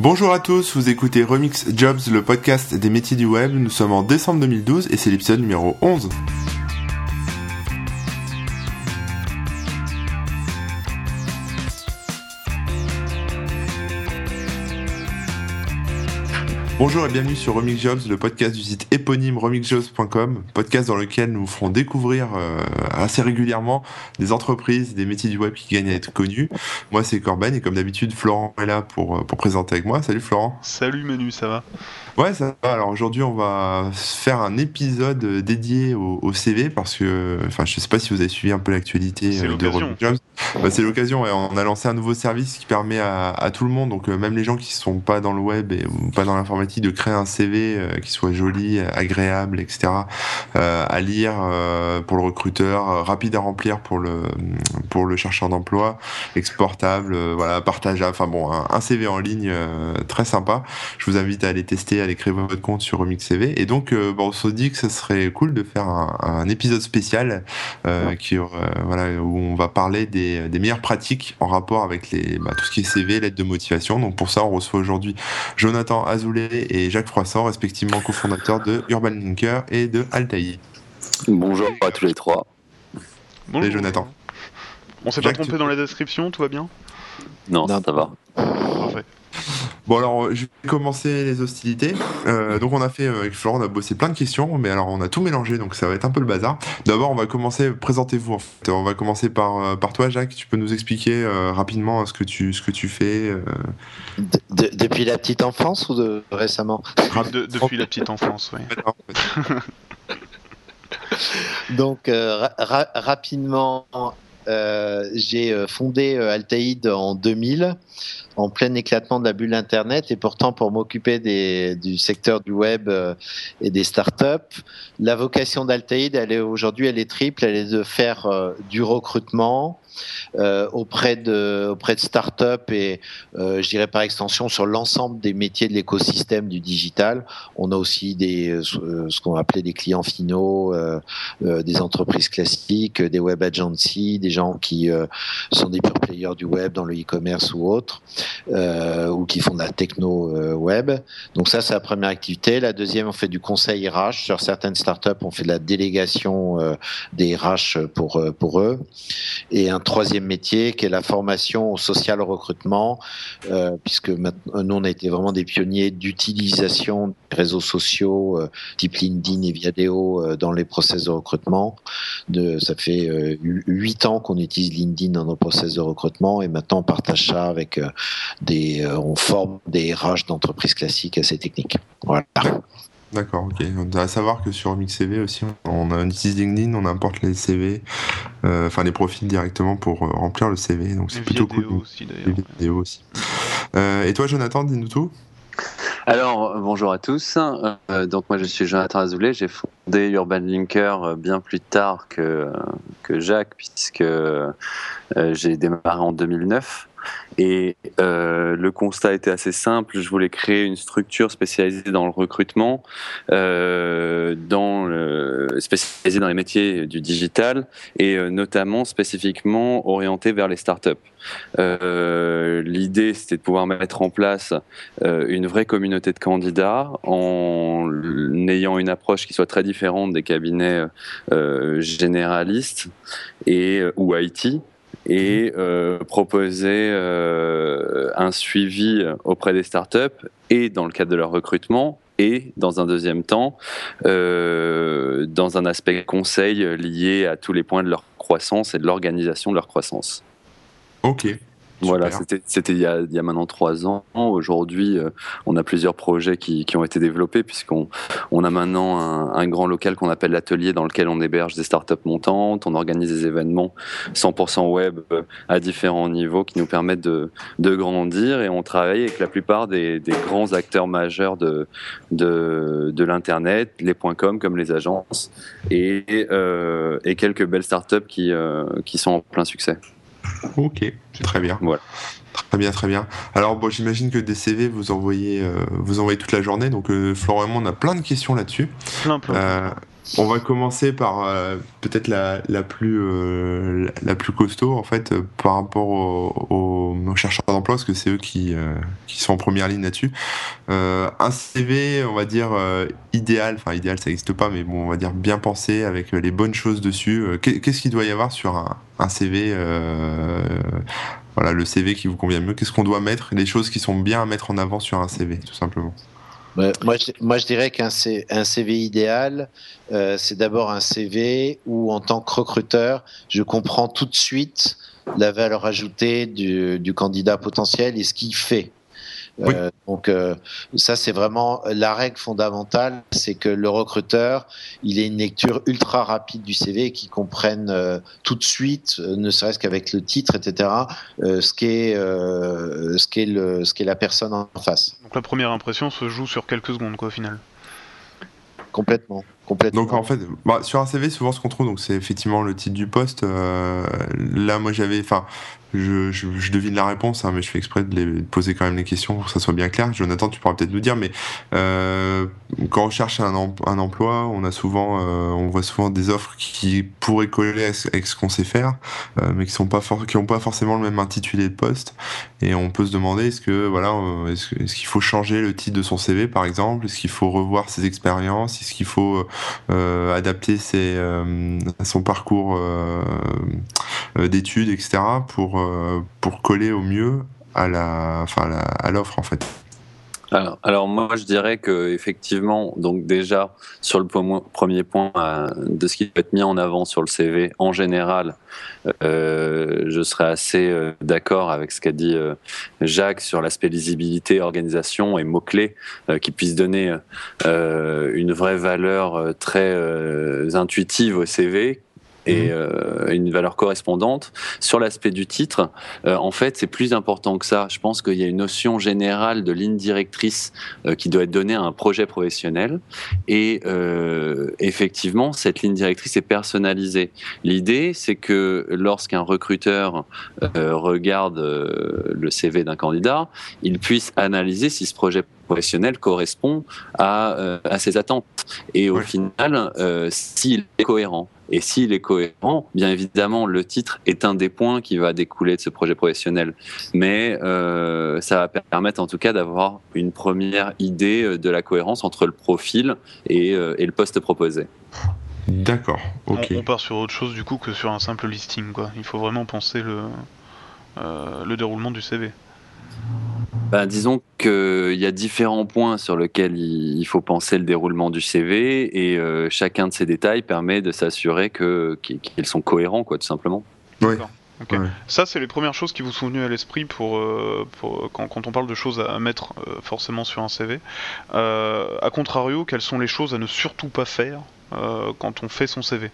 Bonjour à tous, vous écoutez Remix Jobs, le podcast des métiers du web. Nous sommes en décembre 2012 et c'est l'épisode numéro 11. Bonjour et bienvenue sur Remix Jobs, le podcast du site éponyme remixjobs.com, podcast dans lequel nous ferons découvrir euh, assez régulièrement des entreprises, des métiers du web qui gagnent à être connus. Moi c'est Corben et comme d'habitude Florent est là pour, euh, pour présenter avec moi. Salut Florent. Salut Manu, ça va? Ouais, ça va. Alors aujourd'hui, on va faire un épisode dédié au, CV parce que, enfin, je sais pas si vous avez suivi un peu l'actualité euh, de Remix Jobs. Bah, c'est l'occasion. On a lancé un nouveau service qui permet à, tout le monde, donc même les gens qui sont pas dans le web et, ou pas dans l'informatique de créer un CV euh, qui soit joli, agréable, etc. Euh, à lire euh, pour le recruteur, rapide à remplir pour le pour le chercheur d'emploi, exportable, voilà, partageable. Enfin bon, un, CV en ligne très sympa. Je vous invite à aller tester, à aller créer votre compte sur Remix CV. Et donc, bon, on se dit que ce serait cool de faire un, épisode spécial qui voilà où on va parler des, des meilleures pratiques en rapport avec les bah, tout ce qui est CV, lettre de motivation. Donc pour ça, on reçoit aujourd'hui Jonathan Azoulay et Jacques Froissant, respectivement cofondateurs de Urban Linker et de Altaï. Bonjour à tous les trois. Bonjour. Jonathan. On s'est pas trompé dans la description, tout va bien? Non, ça va. Bon alors je vais commencer les hostilités. Euh, donc on a fait euh, avec Florent, on a bossé plein de questions, mais alors on a tout mélangé, donc ça va être un peu le bazar. D'abord on va commencer, présentez-vous en fait. On va commencer par, euh, par toi Jacques, tu peux nous expliquer rapidement ce que tu, ce que tu fais Depuis la petite enfance ou de récemment? Depuis la petite enfance, oui. donc rapidement, j'ai fondé Altaïd en 2000 en plein éclatement de la bulle Internet et pourtant pour m'occuper du secteur du web euh, et des startups, la vocation d'Altaïd, aujourd'hui, elle est triple, elle est de faire euh, du recrutement, euh, auprès de auprès de start-up et euh, je dirais par extension sur l'ensemble des métiers de l'écosystème du digital. On a aussi des euh, ce qu'on appelait des clients finaux, des entreprises classiques, des web agencies, des gens qui sont des pure players du web dans le e-commerce ou autre, ou qui font de la techno web. Donc ça c'est la première activité. La deuxième on fait du conseil RH sur certaines startups, on fait de la délégation des RH pour pour eux et troisième métier qui est la formation au social recrutement, euh, puisque nous on a été vraiment des pionniers d'utilisation des réseaux sociaux euh, type LinkedIn et Viadeo euh, dans les process de recrutement. Ça fait huit ans qu'on utilise LinkedIn dans nos process de recrutement et maintenant on partage ça avec des, on forme des RH d'entreprises classiques assez techniques. Voilà. D'accord, ok. On doit savoir que sur MixCV aussi, on, on utilise LinkedIn, on importe les CV, euh, enfin les profils directement pour euh, remplir le CV. Donc c'est plutôt cool. Aussi, les vidéos aussi. Euh, et toi, Jonathan, dis-nous tout. Alors, bonjour à tous. donc moi, je suis Jonathan Azoulay. J'ai fondé Urban Linker bien plus tard que, que Jacques, puisque j'ai démarré en 2009. Et euh, le constat était assez simple. Je voulais créer une structure spécialisée dans le recrutement, euh, dans spécialisée dans les métiers du digital et euh, notamment spécifiquement orientée vers les startups. L'idée, c'était de pouvoir mettre en place une vraie communauté de candidats en ayant une approche qui soit très différente des cabinets généralistes et ou IT et euh, proposer euh, un suivi auprès des startups et dans le cadre de leur recrutement et dans un deuxième temps euh, dans un aspect conseil lié à tous les points de leur croissance et de l'organisation de leur croissance. Ok. Voilà, c'était il, y a, il y a maintenant trois ans. Aujourd'hui, euh, on a plusieurs projets qui, qui ont été développés puisqu'on on a maintenant un, un grand local qu'on appelle l'atelier dans lequel on héberge des startups montantes, on organise des événements 100% web euh, à différents niveaux qui nous permettent de, de grandir et on travaille avec la plupart des, des grands acteurs majeurs de, de, de l'internet, les .com comme les agences et, euh, et quelques belles startups qui, euh, qui sont en plein succès. Ok, c'est très bien. Voilà. Très bien, très bien. Alors, bon, j'imagine que des CV, vous envoyez, euh, vous envoyez toute la journée. Donc, euh, Florent et moi, on a plein de questions là-dessus. Plein, plein. Euh, On va commencer par euh, peut-être la, la, plus euh, la plus costaud en fait euh, par rapport aux, chercheurs d'emploi parce que c'est eux qui, qui sont en première ligne là-dessus. un CV, on va dire idéal, enfin idéal ça n'existe pas, mais bon on va dire bien pensé avec les bonnes choses dessus. Qu'est-ce qu'il doit y avoir sur un, un CV Voilà le CV qui vous convient mieux? Qu'est-ce qu'on doit mettre? Les choses qui sont bien à mettre en avant sur un CV tout simplement moi, je, moi, je dirais qu'un CV idéal, euh, c'est d'abord un CV où, en tant que recruteur, je comprends tout de suite la valeur ajoutée du, du candidat potentiel et ce qu'il fait. Euh, donc euh, ça c'est vraiment la règle fondamentale, c'est que le recruteur, il ait une lecture ultra rapide du CV qui comprenne euh, tout de suite, ne serait-ce qu'avec le titre, etc., ce qu'est ce qu'est le ce qu'est la personne en face. Donc la première impression se joue sur quelques secondes quoi au final. Complètement. Donc en fait, bah, sur un CV, souvent ce qu'on trouve, donc c'est effectivement le titre du poste. là, moi j'avais, enfin, je, je, devine la réponse, hein, mais je fais exprès de, les, poser quand même les questions pour que ça soit bien clair. Jonathan, tu pourras peut-être nous dire, mais euh, quand on cherche un, un, emploi, on a souvent, euh, on voit souvent des offres qui pourraient coller avec ce qu'on sait faire, euh, mais qui sont pas qui ont pas forcément le même intitulé de poste. Et on peut se demander est-ce que voilà, euh, est-ce, est qu'il faut changer le titre de son CV par exemple, est-ce qu'il faut revoir ses expériences, est-ce qu'il faut euh, adapter ses, son parcours d'études, etc. pour euh, coller au mieux à à l'offre en fait. Alors, moi je dirais que effectivement, donc déjà sur le premier point euh, de ce qui peut être mis en avant sur le CV, en général, euh, je serais assez d'accord avec ce qu'a dit Jacques sur l'aspect lisibilité, organisation et mots clés qui puissent donner une vraie valeur très intuitive au CV et mhm. euh, une valeur correspondante. Sur l'aspect du titre, euh, en fait, c'est plus important que ça. Je pense qu'il y a une notion générale de ligne directrice euh, qui doit être donnée à un projet professionnel. Et effectivement, cette ligne directrice est personnalisée. L'idée, c'est que lorsqu'un recruteur regarde le CV d'un candidat, il puisse analyser si ce projet professionnel correspond à, à ses attentes. Et au final, s'il est cohérent. Et s'il est cohérent, bien évidemment, le titre est un des points qui va découler de ce projet professionnel. Mais euh, ça va permettre en tout cas d'avoir une première idée euh, de la cohérence entre le profil et, euh, et le poste proposé. D'accord, ok. On, part sur autre chose du coup que sur un simple listing. Quoi. Il faut vraiment penser le, le déroulement du CV. Ben, disons qu'il y a différents points sur lesquels il faut penser le déroulement du CV et euh, chacun de ces détails permet de s'assurer qu'ils sont cohérents, quoi, tout simplement. Oui. Ça, c'est les premières choses qui vous sont venues à l'esprit pour, euh, quand, on parle de choses à mettre euh, forcément sur un CV. a contrario, quelles sont les choses à ne surtout pas faire quand on fait son CV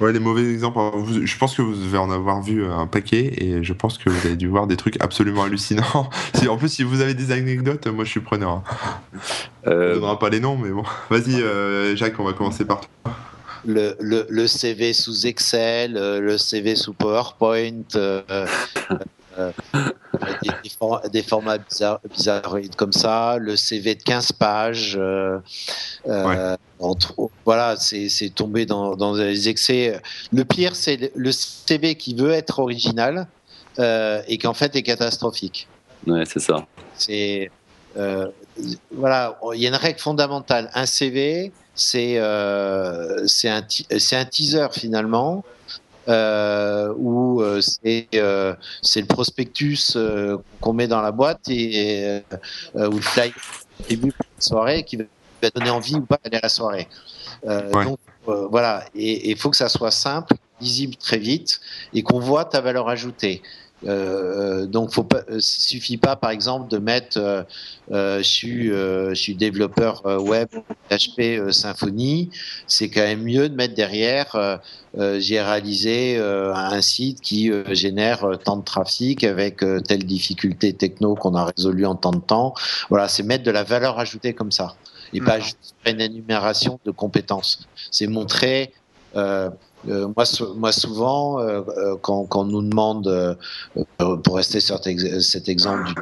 Ouais, les mauvais exemples. Je pense que vous devez en avoir vu un paquet et je pense que vous avez dû voir des trucs absolument hallucinants. en plus, si vous avez des anecdotes, moi je suis preneur. Hein. Euh... On ne donnera pas les noms, mais bon. Vas-y, euh, Jacques, on va commencer par toi. Le, le, le, CV sous Excel, euh, le CV sous PowerPoint, euh, des, formats bizarres, comme ça, le CV de 15 pages. Euh, euh, voilà, c'est tombé dans, dans les excès. Le pire, c'est le CV qui veut être original euh, et qu'en fait est catastrophique. Ouais, c'est ça. C'est voilà, il y a une règle fondamentale. Un CV, c'est c'est un, un teaser finalement euh, où euh, c'est euh, c'est le prospectus euh, qu'on met dans la boîte et, ou le flyer début de la soirée qui va donner envie ou pas d'aller à la soirée. Donc voilà, et il faut que ça soit simple, lisible très vite et qu'on voit ta valeur ajoutée. Euh, donc, faut pas, euh, suffit pas, par exemple, de mettre euh, euh je, suis, je suis développeur web PHP Symfony. C'est quand même mieux de mettre derrière j'ai réalisé un site qui génère tant de trafic avec telle difficulté techno qu'on a résolu en tant de temps. Voilà, c'est mettre de la valeur ajoutée comme ça et pas juste une énumération de compétences. C'est montrer euh, euh, moi, moi, souvent, euh, euh, quand, quand, on nous demande, pour rester sur cet exemple du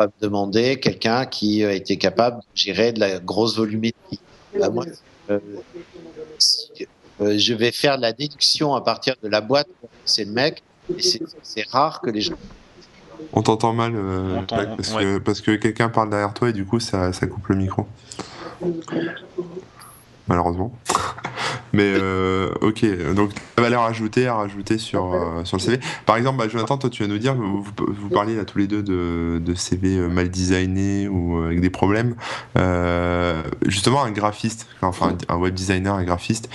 on va demander quelqu'un qui a été capable de gérer de la grosse volumétrie. Bah, moi, euh, euh, je vais faire la déduction à partir de la boîte. C'est le mec. Et c'est rare que les gens. On t'entend mal, euh, parce, que, parce, que, quelqu'un parle derrière toi et du coup ça, ça coupe le micro malheureusement. Mais euh, ok, donc la valeur ajoutée à rajouter sur, euh, sur le CV. Par exemple, bah, Jonathan, toi tu vas nous dire, vous, vous parliez là tous les deux de, de CV euh, mal designé ou avec des problèmes. justement, un graphiste, enfin un web designer, un graphiste,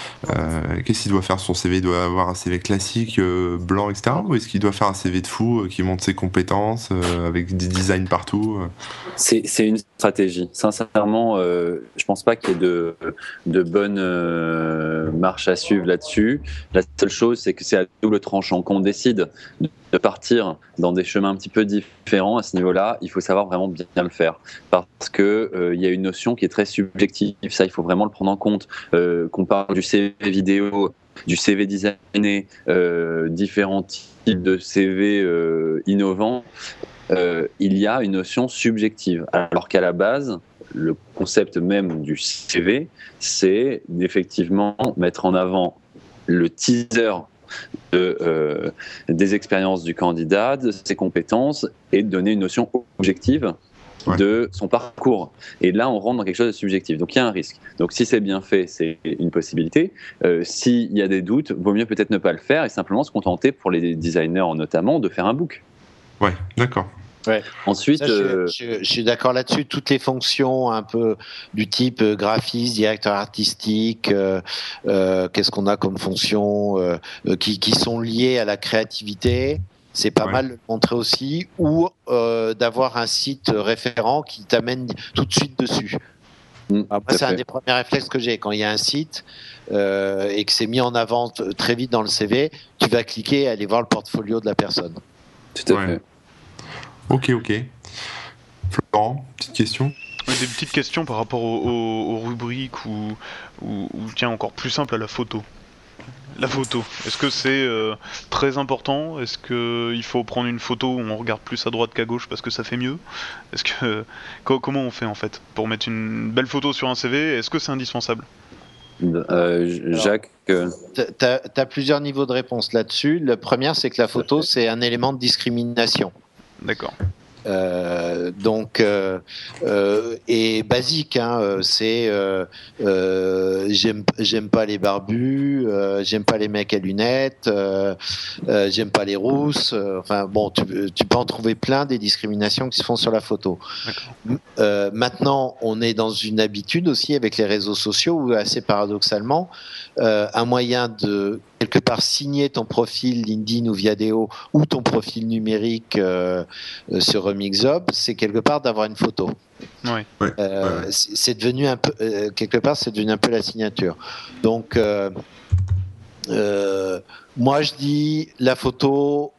qu'est-ce qu'il doit faire son CV Il doit avoir un CV classique, blanc, etc. Ou est-ce qu'il doit faire un CV de fou qui montre ses compétences avec des designs partout C'est une stratégie. Sincèrement, je pense pas qu'il y ait de, de bonne euh, marche à suivre là-dessus. La seule chose, c'est que c'est à double tranchant. Quand on décide de partir dans des chemins un petit peu différents à ce niveau-là, il faut savoir vraiment bien le faire. Parce que euh, il y a une notion qui est très subjective. Ça, il faut vraiment le prendre en compte. Euh, qu'on parle du CV vidéo, du CV designé, différents types de CV innovants. il y a une notion subjective. Alors qu'à la base, le concept même du CV, c'est d'effectivement mettre en avant le teaser de, euh, des expériences du candidat, de ses compétences et de donner une notion objective de son parcours. Et là, on rentre dans quelque chose de subjectif. Donc il y a un risque. Donc si c'est bien fait, c'est une possibilité. Euh, S'il y a des doutes, vaut mieux peut-être ne pas le faire et simplement se contenter, pour les designers notamment, de faire un book. Ouais, d'accord. Ensuite, euh, je, suis d'accord là-dessus. Toutes les fonctions un peu du type euh, graphiste, directeur artistique, euh, qu'est-ce qu'on a comme fonctions qui, qui, sont liées à la créativité. C'est pas mal de le montrer aussi, ou d'avoir un site référent qui t'amène tout de suite dessus. Mm, c'est un des premiers réflexes que j'ai. Quand il y a un site et que c'est mis en avant très vite dans le CV, tu vas cliquer et aller voir le portfolio de la personne. Tout à fait. Ok, ok. Florent, petite question Des petites questions par rapport aux, rubriques ou, ou, tiens, encore plus simple à la photo. La photo, est-ce que c'est euh, très important? Est-ce qu'il faut prendre une photo où on regarde plus à droite qu'à gauche parce que ça fait mieux? Est-ce que comment on fait en fait pour mettre une belle photo sur un CV Est-ce que c'est indispensable? Euh, Jacques euh, Tu as, plusieurs niveaux de réponse là-dessus. Le premier, c'est que la photo, c'est un élément de discrimination. D'accord. Euh, donc euh, euh, et basique hein, c'est j'aime j'aime pas les barbus j'aime pas les mecs à lunettes j'aime pas les rousses enfin bon tu, tu, peux en trouver plein des discriminations qui se font sur la photo maintenant on est dans une habitude aussi avec les réseaux sociaux où assez paradoxalement un moyen de quelque part signer ton profil LinkedIn ou Viadeo ou ton profil numérique euh, euh, sur Remixup, c'est quelque part d'avoir une photo. Euh, c'est devenu un peu quelque part, c'est devenu un peu la signature. Donc moi je dis la photo.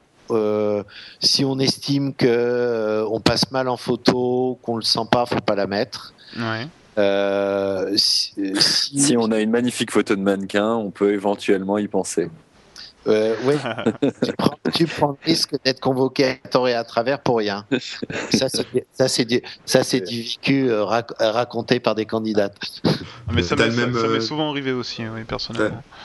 si on estime que on passe mal en photo, qu'on le sent pas, faut pas la mettre. Euh, si, on a une magnifique photo de mannequin, on peut éventuellement y penser. Euh, oui, tu, prends, le risque d'être convoqué à tort et à travers pour rien. Ça, c'est du, ça, c'est du vécu euh, raconté par des candidates. Mais ça m'est euh, souvent arrivé aussi, oui, personnellement.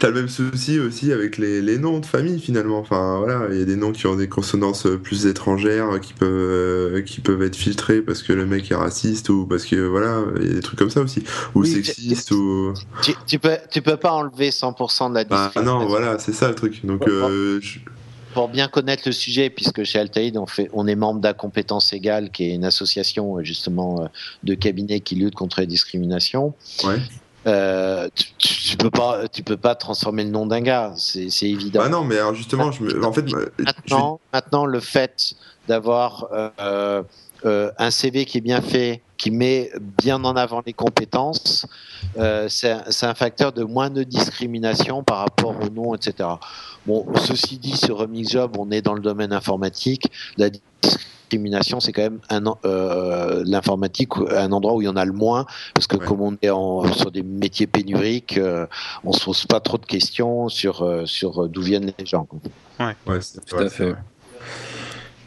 T'as le même souci aussi avec les, les, noms de famille finalement. Enfin voilà, il y a des noms qui ont des consonances plus étrangères, qui peuvent, qui peuvent être filtrés parce que le mec est raciste ou parce que voilà, il y a des trucs comme ça aussi, ou sexiste ou. Tu, tu, peux, tu peux pas enlever 100% de la bah, non, voilà, c'est ça le truc. Donc, euh, pour bien connaître le sujet, puisque chez Altaïd, on, fait, on est membre d'Incompétence Égale, qui est une association euh, justement euh, de cabinets qui lutte contre la discrimination. tu, peux pas, tu peux pas transformer le nom d'un gars, c'est évident. Bah non, mais alors justement, je en fait, maintenant, maintenant, le fait d'avoir un CV qui est bien fait, qui met bien en avant les compétences, euh, c'est un facteur de moins de discrimination par rapport au nom, etc. Bon, ceci dit, sur Remix Job, on est dans le domaine informatique. La discrimination, c'est quand même euh, l'informatique, un endroit où il y en a le moins, parce que comme on est en, sur des métiers pénuriques, euh, on se pose pas trop de questions sur, sur d'où viennent les gens. Ouais, ouais tout à fait.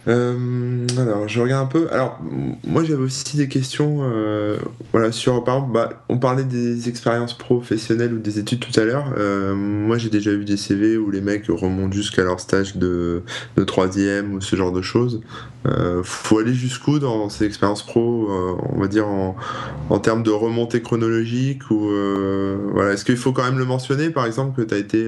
Euh, alors, je regarde un peu. Alors, moi, j'avais aussi des questions. Euh, voilà, sur par exemple, bah, on parlait des expériences professionnelles ou des études tout à l'heure. Euh, moi, j'ai déjà vu des CV où les mecs remontent jusqu'à leur stage de, de troisième ou ce genre de choses. faut aller jusqu'où dans ces expériences pro, on va dire en, en, termes de remontée chronologique ou voilà. Est-ce qu'il faut quand même le mentionner, par exemple, que tu as été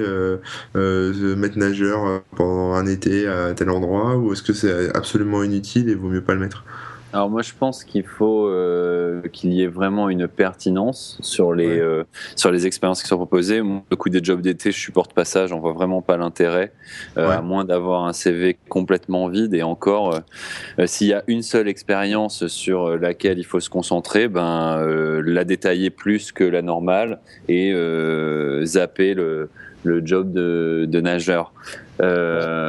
maître nageur pendant un été à tel endroit, ou est-ce que c'est absolument inutile et vaut mieux pas le mettre alors moi je pense qu'il faut euh, qu'il y ait vraiment une pertinence sur les euh, sur les expériences qui sont proposées. Moi, le coup des jobs d'été, je supporte pas ça, j'en vois vraiment pas l'intérêt, euh, à moins d'avoir un CV complètement vide. Et encore, s'il y a une seule expérience sur laquelle il faut se concentrer, ben la détailler plus que la normale et zapper le le job de, de nageur. Euh,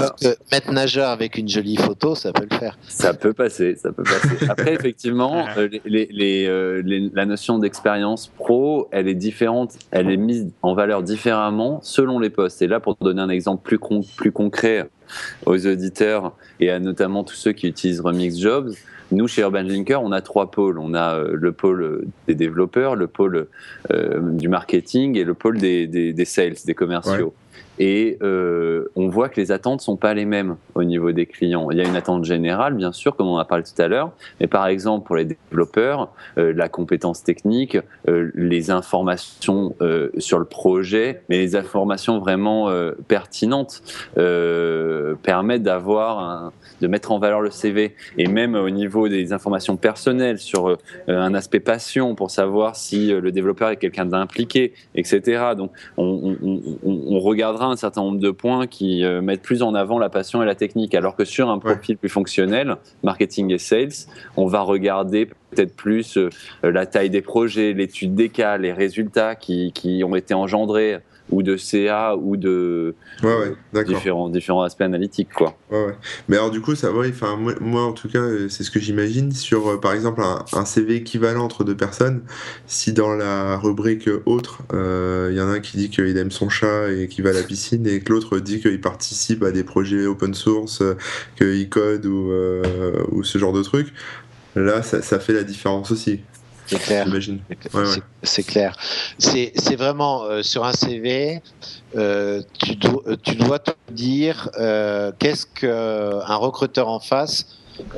mettre nageur avec une jolie photo, ça peut le faire. Ça peut passer, ça peut passer. Après, effectivement, euh, les, euh, les, la notion d'expérience pro, elle est différente, elle est mise en valeur différemment selon les postes. Et là, pour donner un exemple plus, plus concret aux auditeurs et à notamment tous ceux qui utilisent Remix Jobs, nous, chez Urban Linker, on a trois pôles. On a le pôle des développeurs, le pôle du marketing et le pôle des, des, sales, des commerciaux. Et euh, on voit que les attentes sont pas les mêmes au niveau des clients. Il y a une attente générale, bien sûr, comme on a parlé tout à l'heure, mais par exemple pour les développeurs, euh, la compétence technique, euh, les informations euh, sur le projet, mais les informations vraiment euh, pertinentes euh, permettent d'avoir de mettre en valeur le CV et même au niveau des informations personnelles sur un aspect passion pour savoir si le développeur est quelqu'un d'impliqué, etc. Donc on, on, on, on regardera un certain nombre de points qui euh, mettent plus en avant la passion et la technique, alors que sur un profil plus fonctionnel, marketing et sales, on va regarder peut-être plus euh, la taille des projets, l'étude des cas, les résultats qui, qui ont été engendrés ou de CA ou de différents, différents aspects analytiques quoi. Mais alors du coup ça va, enfin moi, en tout cas c'est ce que j'imagine sur euh, par exemple un, CV équivalent entre deux personnes, si dans la rubrique autre il euh, y en a un qui dit qu'il aime son chat et qu'il va à la piscine et que l'autre dit qu'il participe à des projets open source, qu'il code ou, euh, ou ce genre de trucs, là ça, ça fait la différence aussi. C'est clair. C'est clair. C'est vraiment euh, sur un CV, euh, tu, dois, euh, tu dois te dire qu'est-ce qu'un recruteur en face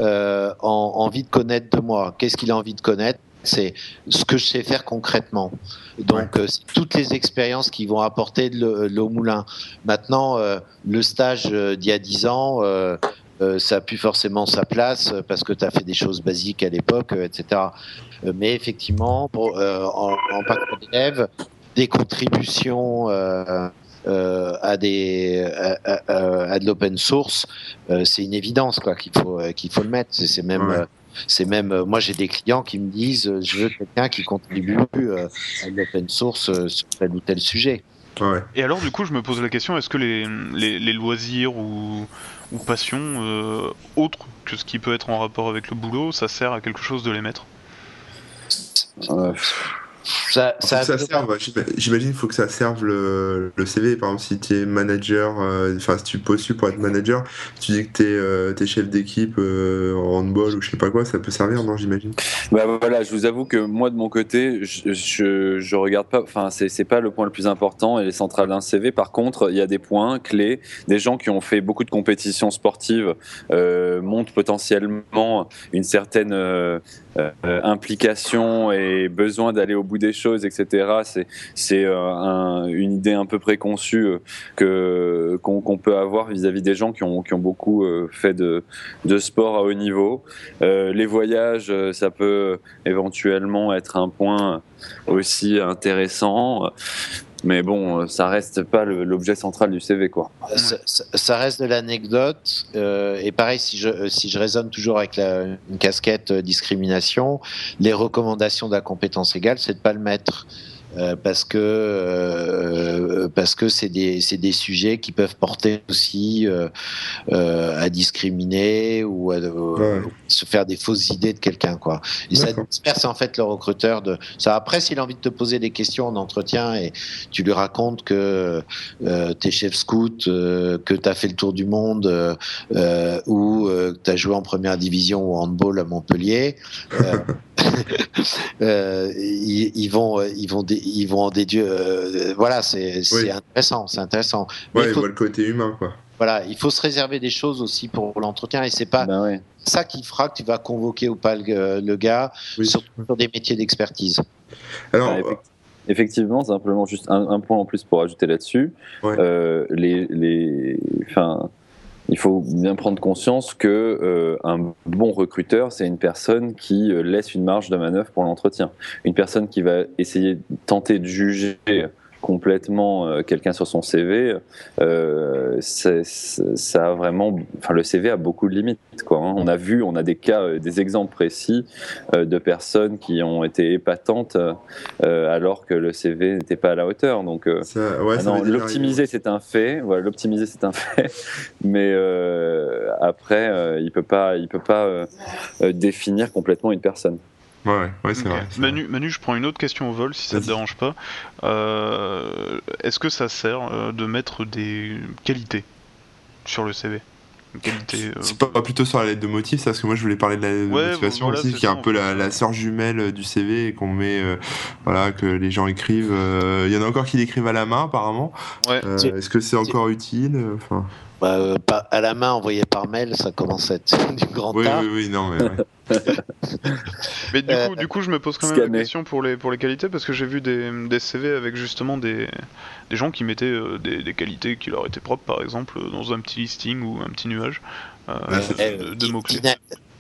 a envie de connaître de moi. Qu'est-ce qu'il a envie de connaître? C'est ce que je sais faire concrètement. Donc, toutes les expériences qui vont apporter de l'eau moulin. Maintenant, le stage d'il y a 10 ans, ça a plus forcément sa place parce que tu as fait des choses basiques à l'époque, etc. Euh, mais effectivement, pour, euh, en, en parcours d'élève, des contributions euh, euh, à des à, à, de l'open source, euh, c'est une évidence quoi qu'il faut qu'il faut le mettre. C'est même c'est même moi j'ai des clients qui me disent je veux quelqu'un qui contribue à l'open source sur tel ou tel sujet. Ouais. Et alors du coup je me pose la question est-ce que les, les, les, loisirs ou, ou passions autres que ce qui peut être en rapport avec le boulot ça sert à quelque chose de les mettre? Euh, ça, ça, ça serve, j'imagine qu'il faut que ça serve le, le, CV. Par exemple, si tu es manager, euh, enfin, si tu postules pour être manager, tu dis que tu es, euh, es, chef d'équipe euh, en handball ou je sais pas quoi, ça peut servir, non, j'imagine? Bah voilà, je vous avoue que moi, de mon côté, je, je, je regarde pas, enfin, c'est pas le point le plus important et les centrales d'un CV. Par contre, il y a des points clés. Des gens qui ont fait beaucoup de compétitions sportives montrent potentiellement une certaine implication et besoin d'aller au bout des choses, etc. C'est c'est euh, une idée un peu préconçue euh, que qu'on peut avoir vis-à-vis des gens qui ont qui ont beaucoup euh, fait de de sport à haut niveau. les voyages, ça peut éventuellement être un point aussi intéressant. Mais bon, ça reste pas l'objet central du CV, quoi. Ça, reste de l'anecdote. Euh, et pareil, si je, si je raisonne toujours avec la, une casquette discrimination, les recommandations de la compétence égale, c'est de pas le mettre. Euh, parce que euh, parce que c'est des c'est des sujets qui peuvent porter aussi euh, à discriminer ou à se faire des fausses idées de quelqu'un quoi. Et ça disperse en fait le recruteur de ça. Après, s'il a envie de te poser des questions en entretien et tu lui racontes que euh, t'es chef scout, que tu as fait le tour du monde ou que tu as joué en première division ou handball à Montpellier. Euh, ils, vont, ils vont, ils vont en déduire. Euh, voilà, c'est intéressant, c'est intéressant. Ouais, il faut, le côté humain, quoi. Voilà, il faut se réserver des choses aussi pour l'entretien et c'est pas ben ça qui fera que tu vas convoquer ou pas le, gars, surtout sur des métiers d'expertise. Alors. effectivement, simplement juste un, point en plus pour ajouter là-dessus. Euh, les, les, enfin, il faut bien prendre conscience que euh, un bon recruteur, c'est une personne qui euh, laisse une marge de manœuvre pour l'entretien. Une personne qui va essayer tenter de juger complètement euh, quelqu'un sur son CV, euh, ça a vraiment, enfin le CV a beaucoup de limites. Quoi, hein. On a vu, on a des cas, euh, des exemples précis de personnes qui ont été épatantes alors que le CV n'était pas à la hauteur. Donc, ah l'optimiser c'est un fait. Voilà, l'optimiser c'est un fait, mais après il peut pas, il peut pas définir complètement une personne. Ouais, ouais, c'est vrai. Manu, Manu, je prends une autre question au vol, si ça te dérange pas. Euh, est-ce que ça sert euh, de mettre des qualités sur le CV qualité, C'est pas, euh, plutôt sur la lettre de motif, parce que moi je voulais parler de la lettre de motivation aussi, qui est un peu la, la sœur jumelle du CV et qu'on met, voilà, que les gens écrivent. Il y en a encore qui l'écrivent à la main apparemment. Ouais. Est-ce que c'est encore utile enfin... Bah, à la main envoyé par mail, ça commence à être du grand oui, Oui, oui, non, mais. mais du coup, du coup, je me pose quand même la question pour les, pour les qualités parce que j'ai vu des, des, CV avec justement des, des gens qui mettaient euh, des, des, qualités qui leur étaient propres, par exemple, dans un petit listing ou un petit nuage euh, euh, de, mots-clés.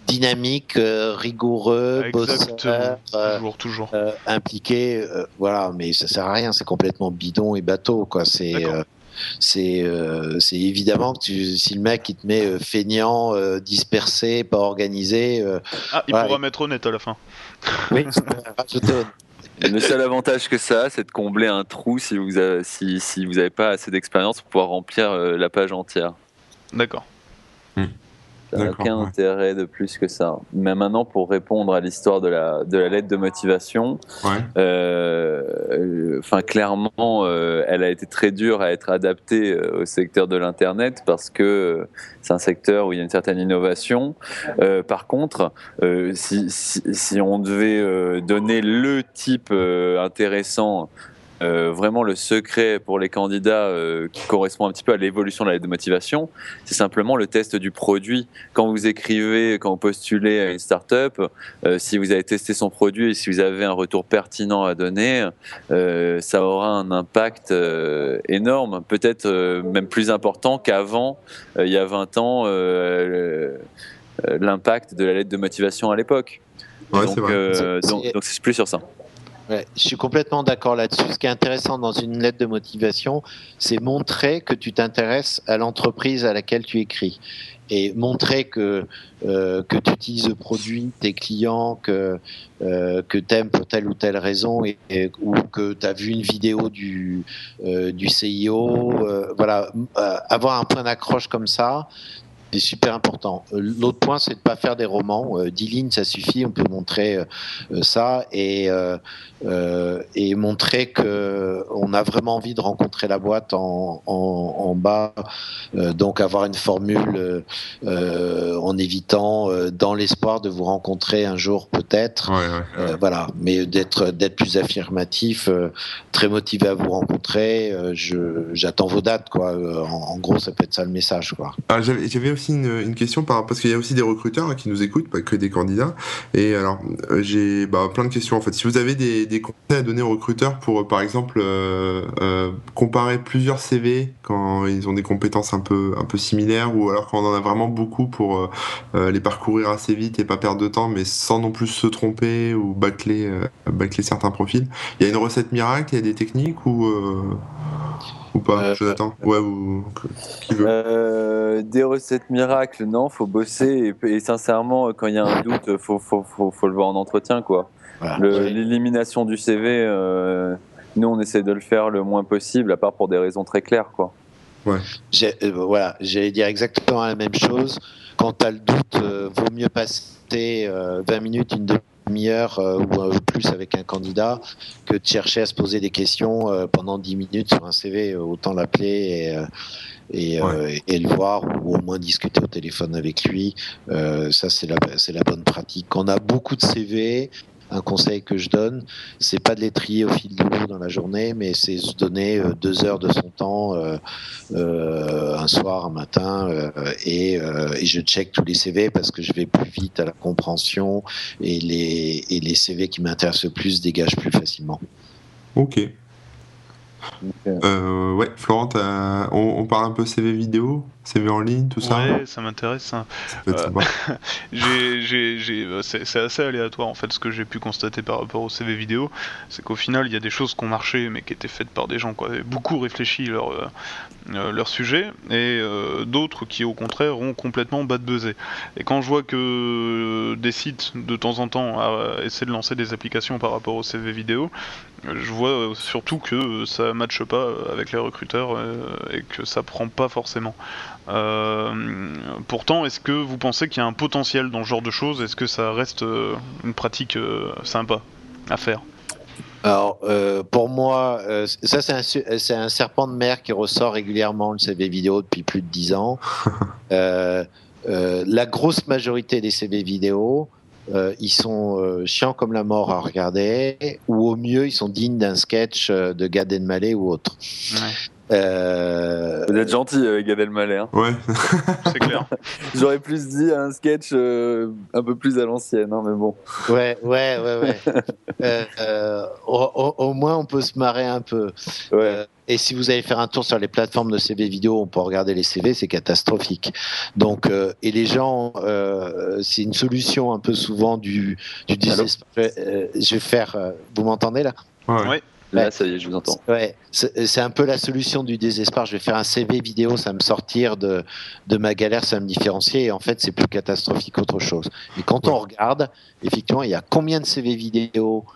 dynamique, rigoureux, bosseur, toujours, toujours. impliqué, voilà, mais ça sert à rien, c'est complètement bidon et bateau, quoi. C'est c'est euh, c'est évidemment que si le mec il te met euh, feignant, euh, dispersé, pas organisé. ah, il pourra mettre honnête à la fin. Oui, Le seul avantage que ça a, c'est de combler un trou si vous avez, si, si vous n'avez pas assez d'expérience pour pouvoir remplir la page entière. D'accord. Hmm. Ça n'a aucun intérêt de plus que ça. Mais maintenant, pour répondre à l'histoire de la, de la lettre de motivation, euh, enfin clairement, euh, elle a été très dure à être adaptée euh, au secteur de l'Internet parce que c'est un secteur où il y a une certaine innovation. par contre, si, si, si, on devait donner le type intéressant euh, vraiment le secret pour les candidats euh, qui correspond un petit peu à l'évolution de la lettre de motivation, c'est simplement le test du produit. Quand vous écrivez, quand vous postulez à une startup, euh, si vous avez testé son produit et si vous avez un retour pertinent à donner, euh, ça aura un impact énorme, peut-être même plus important qu'avant, il y a 20 ans, l'impact de la lettre de motivation à l'époque. donc c'est plus sur ça je suis complètement d'accord là-dessus. Ce qui est intéressant dans une lettre de motivation, c'est montrer que tu t'intéresses à l'entreprise à laquelle tu écris et montrer que euh, que tu utilises le produit, tes clients, que euh, que pour telle ou telle raison et, ou que tu as vu une vidéo du euh, du CIO, euh, voilà, avoir un point d'accroche comme ça, c'est super important. Euh, l'autre point, c'est de pas faire des romans. Euh, dix lignes, ça suffit. On peut montrer euh, ça et et montrer que on a vraiment envie de rencontrer la boîte en, en, bas. donc avoir une formule en évitant dans l'espoir de vous rencontrer un jour peut-être. voilà, mais d'être plus affirmatif, très motivé à vous rencontrer. j'attends vos dates quoi. En, gros, ça peut être ça le message quoi. Ah, j'avais une, question par, parce qu'il y a aussi des recruteurs hein, qui nous écoutent, pas que des candidats. Et alors, euh, j'ai bah, plein de questions en fait. Si vous avez des, des conseils à donner aux recruteurs pour, euh, par exemple, euh, comparer plusieurs CV quand ils ont des compétences un peu, un peu similaires, ou alors quand on en a vraiment beaucoup pour les parcourir assez vite et pas perdre de temps, mais sans non plus se tromper ou bâcler, bâcler certains profils. Il y a une recette miracle, il y a des techniques ou ou pas, euh, Jonathan Ouais, ou qui veut euh, Des recettes miracles, non, faut bosser et, sincèrement, quand il y a un doute, faut, faut, faut, faut, le voir en entretien, quoi. L'élimination du CV, euh, nous, on essaie de le faire le moins possible, à part pour des raisons très claires, quoi. Ouais. Euh, voilà, j'allais dire exactement la même chose. Quand tu as le doute, euh, vaut mieux passer 20 minutes, une demi-heure ou plus avec un candidat que de chercher à se poser des questions pendant 10 minutes sur un CV. autant l'appeler et, et, et, le voir ou au moins discuter au téléphone avec lui. ça, c'est la, la bonne pratique. On a beaucoup de CV un conseil que je donne, c'est pas de les trier au fil de l'eau dans la journée, mais c'est se donner euh, deux heures de son temps euh, euh, un soir, un matin, et, et, je check tous les CV parce que je vais plus vite à la compréhension et les, et les CV qui m'intéressent le plus dégagent plus facilement. Ok. Euh, ouais, Florent, on, on, parle un peu CV vidéo CV en ligne, tout ça Ouais, ça m'intéresse. Hein. Euh, euh, c'est assez aléatoire en fait ce que j'ai pu constater par rapport au CV vidéo, c'est qu'au final il y a des choses qui ont marché mais qui étaient faites par des gens qui avaient beaucoup réfléchi leur, euh, leur sujet et d'autres qui au contraire ont complètement bas de buzzé. Et quand je vois que des sites de temps en temps essaient de lancer des applications par rapport au CV vidéo, je vois surtout que ça matche pas avec les recruteurs et que ça prend pas forcément. Euh, pourtant, est-ce que vous pensez qu'il y a un potentiel dans ce genre de choses? Est-ce que ça reste euh, une pratique euh, sympa à faire? Alors, pour moi, ça c'est un, serpent de mer qui ressort régulièrement le CV vidéo depuis plus de 10 ans. la grosse majorité des CV vidéo, ils sont chiants comme la mort à regarder, ou au mieux, ils sont dignes d'un sketch de Gad Elmaleh ou autre. Euh... Vous êtes gentil avec Gad Elmaleh. Hein. Ouais. C'est clair. J'aurais plus dit un sketch euh, un peu plus à l'ancienne, hein, mais bon. Ouais, ouais, ouais, ouais. euh, euh au, au, moins, on peut se marrer un peu. Ouais. Euh, et si vous allez faire un tour sur les plateformes de CV vidéo, on peut regarder les CV, c'est catastrophique. Donc, euh, et les gens, c'est une solution un peu souvent du, du désespoir. je vais faire. vous m'entendez là? Ouais. Là, ça y est, je vous entends. Ouais, c'est un peu la solution du désespoir. Je vais faire un CV vidéo, ça me sortir de, de ma galère, ça me différencier. Et en fait, c'est plus catastrophique qu'autre chose. Et quand on regarde, effectivement, il y a combien de CV vidéo euh,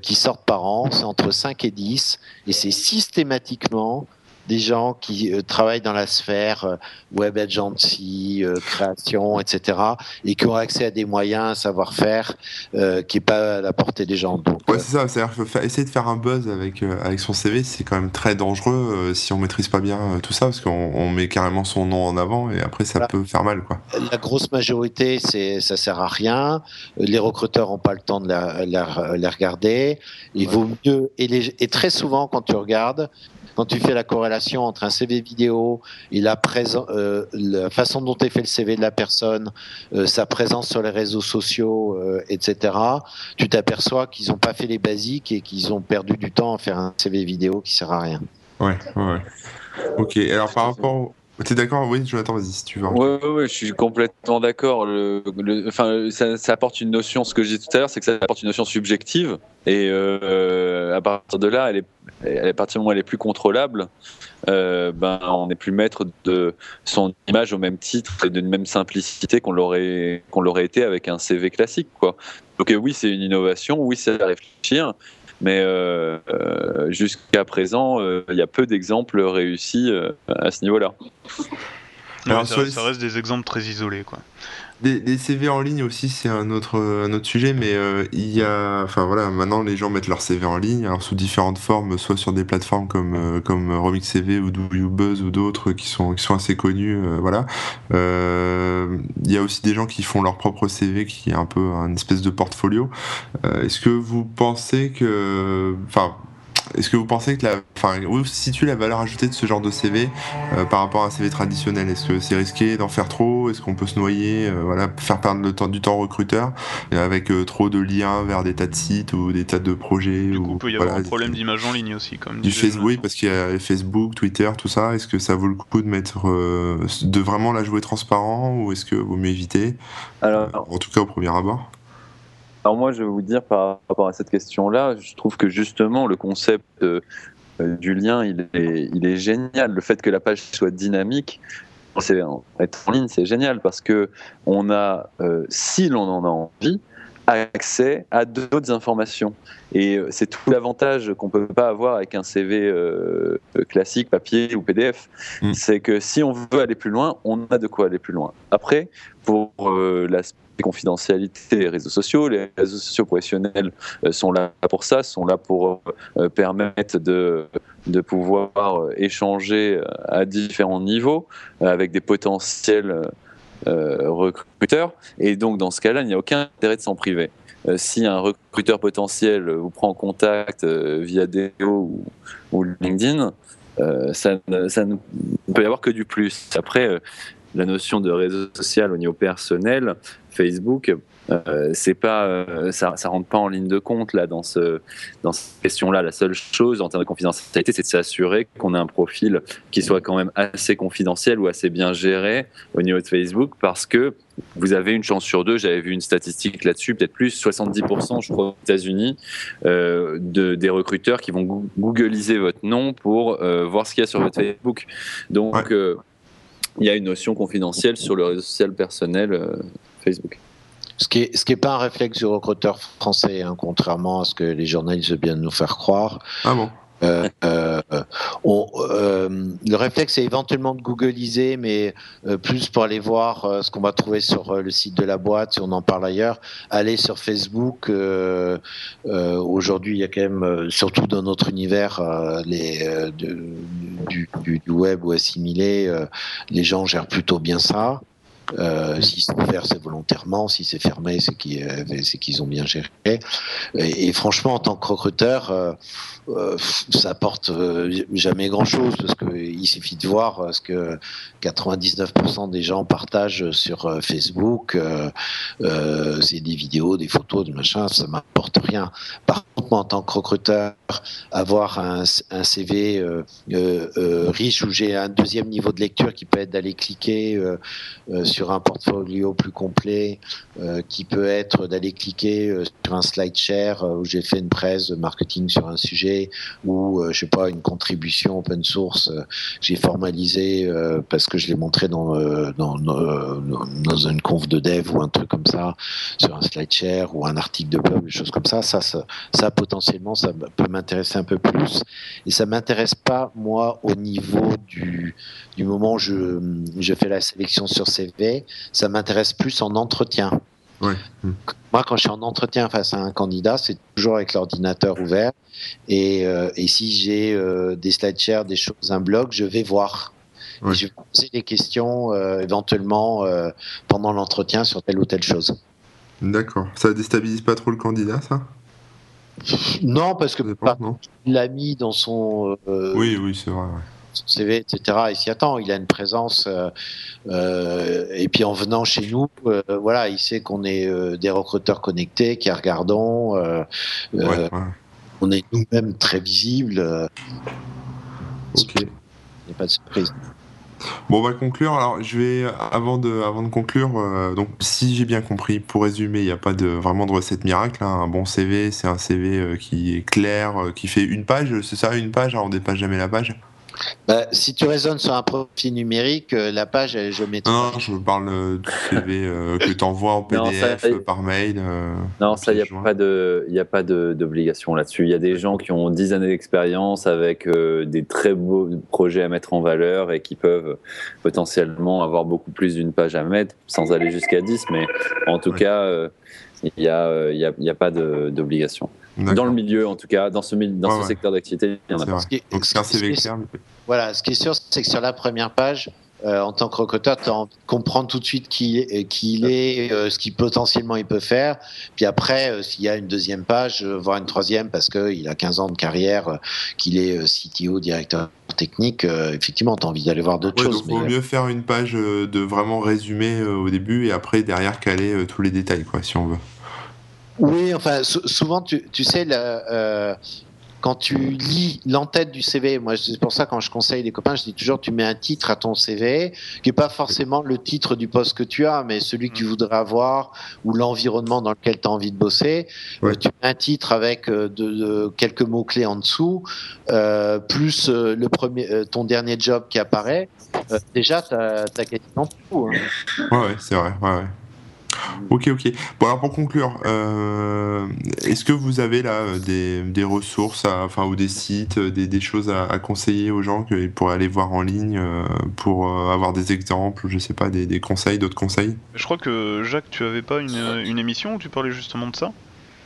qui sortent par an C'est entre 5 et 10. Et c'est systématiquement des gens qui euh, travaillent dans la sphère euh, web agency, euh, création, etc., et qui ont accès à des moyens, un savoir-faire qui n'est pas à la portée des gens. Donc, ouais, c'est ça. C'est-à-dire essayer de faire un buzz avec avec son CV, c'est quand même très dangereux si on maîtrise pas bien tout ça, parce qu'on met carrément son nom en avant et après ça peut faire mal, quoi. La grosse majorité, c'est ça sert à rien. Les recruteurs n'ont pas le temps de la, la, regarder. Il vaut mieux et, et très souvent quand tu regardes, quand tu fais la corrélation entre un CV vidéo et la, euh, la façon dont est fait le CV de la personne, euh, sa présence sur les réseaux sociaux, euh, etc., tu t'aperçois qu'ils n'ont pas fait les basiques et qu'ils ont perdu du temps à faire un CV vidéo qui sert à rien. Ouais, ouais. Ok, alors par rapport T'es d'accord Oui, Jonathan, vas-y si tu veux. Oui, ouais, ouais, je suis complètement d'accord. Enfin, ça, apporte une notion, ce que j'ai dit tout à l'heure, c'est que ça apporte une notion subjective. Et euh, à partir de là, à partir du moment où elle est plus contrôlable, euh, ben, on n'est plus maître de son image au même titre et d'une même simplicité qu'on l'aurait qu'on l'aurait été avec un CV classique. Quoi. Donc euh, oui, c'est une innovation, oui, c'est à réfléchir. Mais euh, euh, jusqu'à présent, euh, il y a peu d'exemples réussis à ce niveau-là. ça, reste des exemples très isolés, quoi. Des, CV en ligne aussi, c'est un autre, un autre sujet, mais il y a, enfin voilà, maintenant les gens mettent leur CV en ligne, alors sous différentes formes, soit sur des plateformes comme comme Remix CV ou Buzz ou d'autres qui sont qui sont assez connus, voilà. Il y a aussi des gens qui font leur propre CV, qui est un peu un espèce de portfolio. Est-ce que vous pensez que, enfin est-ce que vous pensez que la, enfin, où se situe la valeur ajoutée de ce genre de CV euh, par rapport à un CV traditionnel? Est-ce que c'est risqué d'en faire trop? Est-ce qu'on peut se noyer, euh, voilà, faire perdre le temps, du temps au recruteur avec euh, trop de liens vers des tas de sites ou des tas de projets Du coup, il peut y avoir un problème d'image en ligne aussi, comme du Facebook, oui, parce qu'il y a Facebook, Twitter, tout ça. Est-ce que ça vaut le coup de mettre, de vraiment la jouer transparent ou est-ce que vaut mieux éviter? Alors, En tout cas, au premier abord. Alors moi, je vais vous dire par rapport à cette question-là, je trouve que justement le concept euh, du lien, il est, il est génial. Le fait que la page soit dynamique, c'est être en ligne, c'est génial parce que on a, euh, si l'on en a envie, accès à d'autres informations. Et euh, c'est tout l'avantage qu'on peut pas avoir avec un CV euh, classique, papier ou PDF. Mm. C'est que si on veut aller plus loin, on a de quoi aller plus loin. Après, pour euh, l'aspect confidentialité des réseaux sociaux, les réseaux sociaux professionnels sont là pour ça, sont là pour permettre de, de pouvoir échanger à différents niveaux avec des potentiels recruteurs. Et donc, dans ce cas-là, il n'y a aucun intérêt de s'en priver. Euh, si un recruteur potentiel vous prend en contact euh, via DO ou, LinkedIn, euh, ça, ça, ne peut y avoir que du plus. Après, la notion de réseau social au niveau personnel, Facebook, euh, c'est pas, euh, ça, ça rentre pas en ligne de compte là dans ce, dans cette question-là. La seule chose en termes de confidentialité, c'est de s'assurer qu'on a un profil qui soit quand même assez confidentiel ou assez bien géré au niveau de Facebook, parce que vous avez une chance sur deux. J'avais vu une statistique là-dessus, peut-être plus 70%, je crois, aux États-Unis, euh, de, des recruteurs qui vont googliser votre nom pour voir ce qu'il y a sur votre Facebook. Donc, il y a une notion confidentielle sur le réseau social personnel Facebook. Ce qui n'est ce qui est pas un réflexe du recruteur français, hein, contrairement à ce que les journalistes veulent bien nous faire croire. Ah bon? Euh, euh, euh, le réflexe est éventuellement de googliser, mais plus pour aller voir ce qu'on va trouver sur le site de la boîte, si on en parle ailleurs. Aller sur Facebook. Aujourd'hui, il y a quand même, surtout dans notre univers, du, web ou assimilé, les gens gèrent plutôt bien ça. Euh, si c'est ouvert, c'est volontairement. Si c'est fermé, c'est qu'ils ont bien géré. Et, franchement, en tant que recruteur, euh, euh, ça apporte jamais grand-chose parce qu'il suffit de voir ce que 99% des gens partagent sur Facebook. c'est des vidéos, des photos, des machins. Ça m'apporte rien. Par contre, en tant que recruteur, avoir un, un CV riche où j'ai un deuxième niveau de lecture qui peut être d'aller cliquer sur un portfolio plus complet, euh, qui peut être d'aller cliquer euh, sur un slide share euh, où j'ai fait une presse marketing sur un sujet ou je sais pas une contribution open source j'ai formalisé parce que je l'ai montré dans, dans, dans une conf de dev ou un truc comme ça sur un slide share ou un article de blog, des choses comme ça. Ça, ça, ça potentiellement, ça peut m'intéresser un peu plus. Et ça m'intéresse pas moi au niveau du, du moment où je, je fais la sélection sur CV ça m'intéresse plus en entretien. Moi, quand je suis en entretien face à un candidat, c'est toujours avec l'ordinateur ouvert. Et, euh, si j'ai euh, des slide share, des choses, un blog, je vais voir. je vais poser des questions euh, éventuellement pendant l'entretien sur telle ou telle chose. D'accord. Ça déstabilise pas trop le candidat, ça? Non, parce que il l'a mis dans son. oui, oui, c'est vrai son CV, etc. Il s'y attend, il a une présence. Euh, euh, et puis en venant chez nous, euh, voilà, il sait qu'on est des recruteurs connectés, qui regardons. On est nous-mêmes très visibles. Ok. Il n'y a pas de surprise. Bon, on va conclure. Alors, je vais avant de, avant de conclure. donc, si j'ai bien compris, pour résumer, il n'y a pas de vraiment de recette miracle. Hein. Un bon CV, c'est un CV qui est clair, qui fait une page. C'est ça, une page. Alors, on dépasse jamais la page? Bah, si tu raisonnes sur un profil numérique, euh, la page, elle, je mets. Non, je parle euh, du CV euh, que tu envoies en PDF, par mail. non, ça, il n'y a, pas de, a pas d'obligation là-dessus. Il y a des gens qui ont 10 années d'expérience avec des très beaux projets à mettre en valeur et qui peuvent potentiellement avoir beaucoup plus d'une page à mettre, sans aller jusqu'à 10, mais en tout cas, il n'y a, y a, y a pas d'obligation. Dans le milieu, en tout cas, dans ce, dans ce secteur d'activité, il y en a pas. Donc c'est un CV Voilà, ce qui est sûr, c'est que sur la première page, euh, en tant que recruteur, tu comprends tout de suite qui, euh, qui il est, euh, ce qu'il potentiellement il peut faire. Puis après, s'il y a une deuxième page, voire une troisième, parce qu'il a 15 ans de carrière, qu'il est CTO, directeur technique, effectivement, tu as envie d'aller voir d'autres choses. Il vaut mieux faire une page de vraiment résumé au début et après, derrière, caler tous les détails, quoi, si on veut. Oui, enfin, souvent, tu, tu sais, euh, quand tu lis l'entête du CV, moi, c'est pour ça quand je conseille les copains, je dis toujours, tu mets un titre à ton CV, qui n'est pas forcément le titre du poste que tu as, mais celui que tu voudrais avoir ou l'environnement dans lequel tu as envie de bosser. Euh, tu mets un titre avec euh, de, quelques mots-clés en dessous, plus le premier, ton dernier job qui apparaît. déjà, tu as, quasiment tout. Hein. Ouais, ouais c'est vrai. Ouais, ouais. Ok, ok. Bon, alors pour conclure, euh, est-ce que vous avez là des, des ressources, enfin, ou des sites, des, des choses à, conseiller aux gens qu'ils pourraient aller voir en ligne euh, pour euh, avoir des exemples, je sais pas, des, des conseils, d'autres conseils? Je crois que Jacques, tu avais pas une, une émission où tu parlais justement de ça?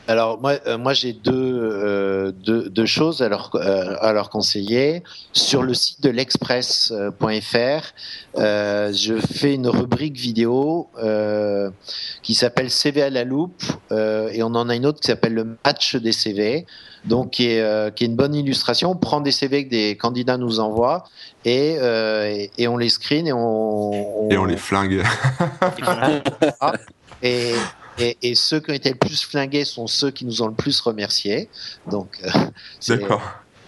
Alors moi, euh, moi j'ai deux, euh, deux, deux, choses à leur, euh, à leur conseiller. Sur le site de l'express.fr, euh, je fais une rubrique vidéo euh, qui s'appelle CV à la loupe et on en a une autre qui s'appelle le match des CV. Donc qui est, qui est une bonne illustration. On prend des CV que des candidats nous envoient et, et, et on les screen et on, on... et on les flingue. et, et, et, ceux qui ont été le plus flingués sont ceux qui nous ont le plus remerciés. Donc, euh, d'accord.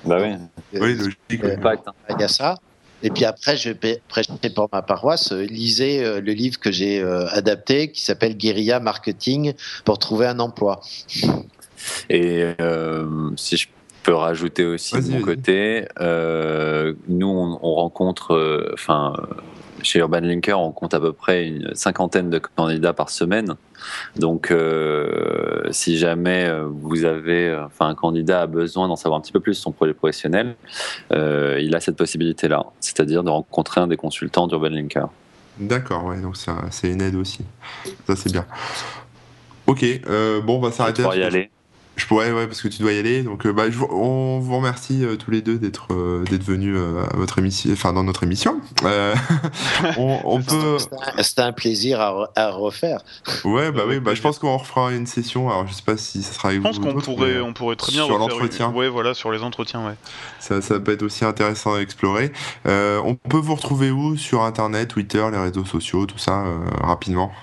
Bah oui. Euh, oui, logique. Euh, il y a ça. Et puis après, je vais prêcher pour ma paroisse. Lisez euh, le livre que j'ai euh, adapté qui s'appelle Guérilla Marketing pour trouver un emploi. Et euh, si je peux rajouter aussi de mon côté, nous on, on rencontre, enfin chez Urban Linker, on compte à peu près une cinquantaine de candidats par semaine. Donc, euh, si jamais vous avez, enfin, un candidat a besoin d'en savoir un petit peu plus sur son projet professionnel, euh, il a cette possibilité-là, c'est-à-dire de rencontrer un des consultants d'Urban Linker. D'accord, ouais, donc ça, c'est une aide aussi. Ça, c'est bien. Ok, euh, bon, on va s'arrêter. Pour y aller. Je pourrais, ouais, parce que tu dois y aller. Donc, euh, bah, je, on vous remercie euh, tous les deux d'être euh, d'être venus à votre émission, enfin dans notre émission. on, on peut. C'était un plaisir à, à, refaire. Ouais, bah oui, bah je pense qu'on refera une session. Alors, je sais pas si ça sera. Je pense qu'on pourrait, on pourrait très bien sur l'entretien. Une... Ouais, voilà, sur les entretiens, ouais. Ça, ça peut être aussi intéressant à explorer. on peut vous retrouver où? Sur Internet, Twitter, les réseaux sociaux, tout ça, rapidement?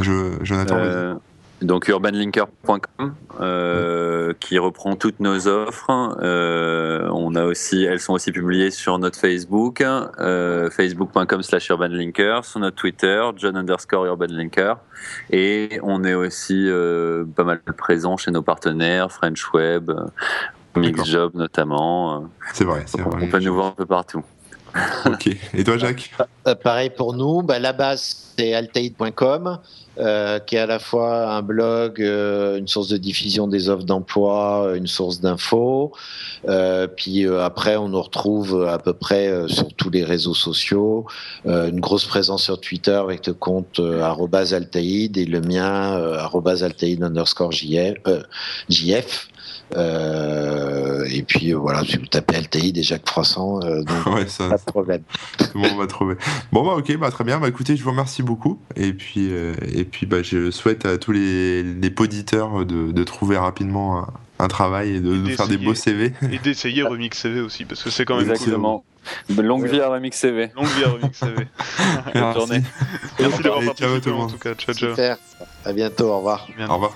Je, Jonathan. Donc urbanlinker.com euh, qui reprend toutes nos offres. Euh, on a aussi, elles sont aussi publiées sur notre Facebook, euh, facebook.com/slash urbanlinker, sur notre Twitter, John underscore urbanlinker, et on est aussi euh, pas mal présent chez nos partenaires, French Web, Mixjob notamment. C'est vrai. C'est vrai. on peut nous voir un peu partout. ok. Et toi, Jacques? Pareil pour nous. Bah, la base, c'est altaïd.com, euh, qui est à la fois un blog, euh, une source de diffusion des offres d'emploi, une source d'infos. Euh, puis après, on nous retrouve à peu près sur tous les réseaux sociaux. une grosse présence sur Twitter avec le compte @altaïd et le mien @altaïd underscore jf. Euh, et puis euh, voilà, si vous tapez LTI déjà que 300, euh, donc ouais, ça, pas de problème. Tout le monde va trouver. Bon bah ok, bah très bien. Bah écoutez, je vous remercie beaucoup. Et puis euh, et puis bah je souhaite à tous les, les poditeurs de, de trouver rapidement un, un travail et de, de faire des beaux CV. Et d'essayer Remix CV aussi, parce que c'est quand même Exactement. cool. Longue vie à Remix CV. Longue vie à Remix CV. Bonne journée. Merci d'avoir ciao participé tout le en tout cas. Ciao, ciao. Super. À bientôt. Au revoir. Au revoir.